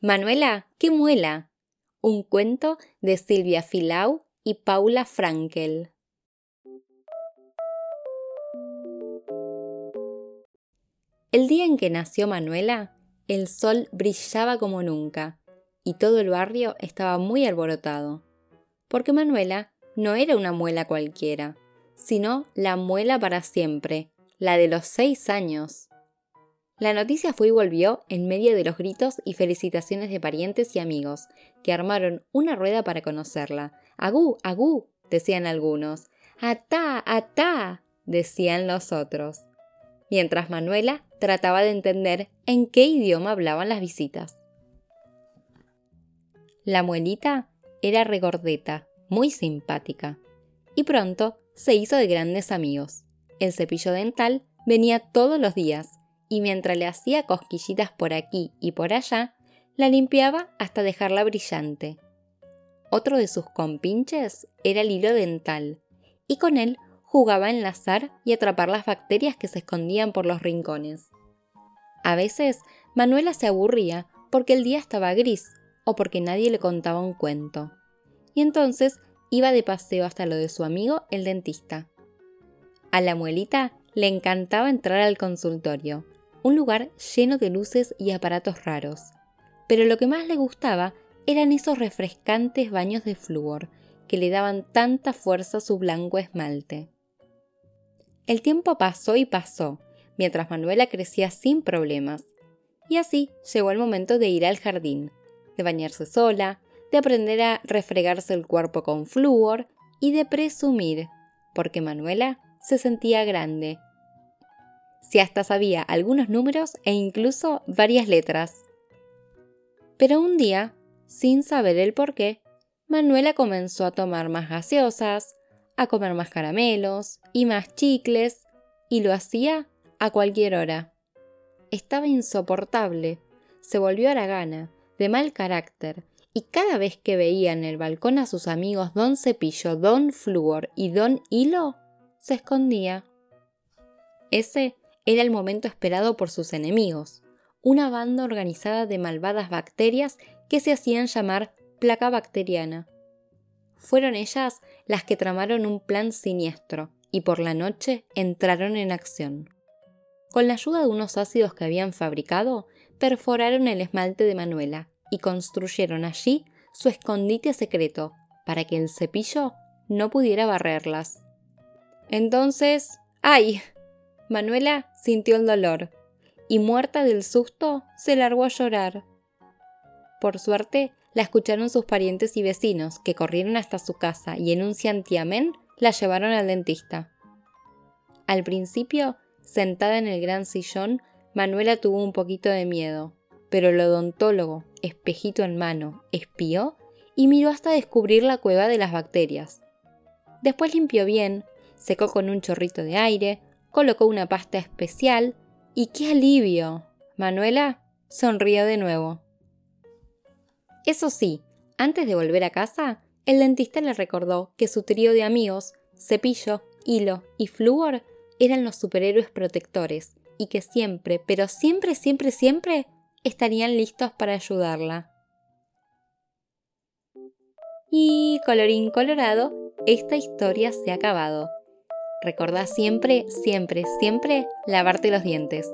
Manuela, qué muela. Un cuento de Silvia Filau y Paula Frankel. El día en que nació Manuela, el sol brillaba como nunca y todo el barrio estaba muy alborotado, porque Manuela no era una muela cualquiera, sino la muela para siempre, la de los seis años. La noticia fue y volvió en medio de los gritos y felicitaciones de parientes y amigos, que armaron una rueda para conocerla. ¡Agú, agú! decían algunos. ¡Atá, atá! decían los otros. Mientras Manuela trataba de entender en qué idioma hablaban las visitas. La muelita era regordeta, muy simpática, y pronto se hizo de grandes amigos. El cepillo dental venía todos los días y mientras le hacía cosquillitas por aquí y por allá, la limpiaba hasta dejarla brillante. Otro de sus compinches era el hilo dental, y con él jugaba a enlazar y atrapar las bacterias que se escondían por los rincones. A veces, Manuela se aburría porque el día estaba gris o porque nadie le contaba un cuento. Y entonces iba de paseo hasta lo de su amigo el dentista. A la muelita le encantaba entrar al consultorio, un lugar lleno de luces y aparatos raros. Pero lo que más le gustaba eran esos refrescantes baños de flúor que le daban tanta fuerza a su blanco esmalte. El tiempo pasó y pasó, mientras Manuela crecía sin problemas. Y así llegó el momento de ir al jardín, de bañarse sola, de aprender a refregarse el cuerpo con flúor y de presumir, porque Manuela se sentía grande si hasta sabía algunos números e incluso varias letras. Pero un día, sin saber el por qué, Manuela comenzó a tomar más gaseosas, a comer más caramelos y más chicles, y lo hacía a cualquier hora. Estaba insoportable, se volvió gana, de mal carácter, y cada vez que veía en el balcón a sus amigos Don Cepillo, Don Flúor y Don Hilo, se escondía. Ese era el momento esperado por sus enemigos, una banda organizada de malvadas bacterias que se hacían llamar placa bacteriana. Fueron ellas las que tramaron un plan siniestro y por la noche entraron en acción. Con la ayuda de unos ácidos que habían fabricado, perforaron el esmalte de Manuela y construyeron allí su escondite secreto para que el cepillo no pudiera barrerlas. Entonces, ¡ay! Manuela sintió el dolor y muerta del susto se largó a llorar. Por suerte, la escucharon sus parientes y vecinos, que corrieron hasta su casa y en un ciantiamén la llevaron al dentista. Al principio, sentada en el gran sillón, Manuela tuvo un poquito de miedo, pero el odontólogo, espejito en mano, espió y miró hasta descubrir la cueva de las bacterias. Después limpió bien, secó con un chorrito de aire, colocó una pasta especial y ¡qué alivio! Manuela sonrió de nuevo. Eso sí, antes de volver a casa, el dentista le recordó que su trío de amigos, Cepillo, Hilo y Flúor, eran los superhéroes protectores y que siempre, pero siempre, siempre, siempre estarían listos para ayudarla. Y colorín colorado, esta historia se ha acabado. Recordá siempre, siempre, siempre lavarte los dientes.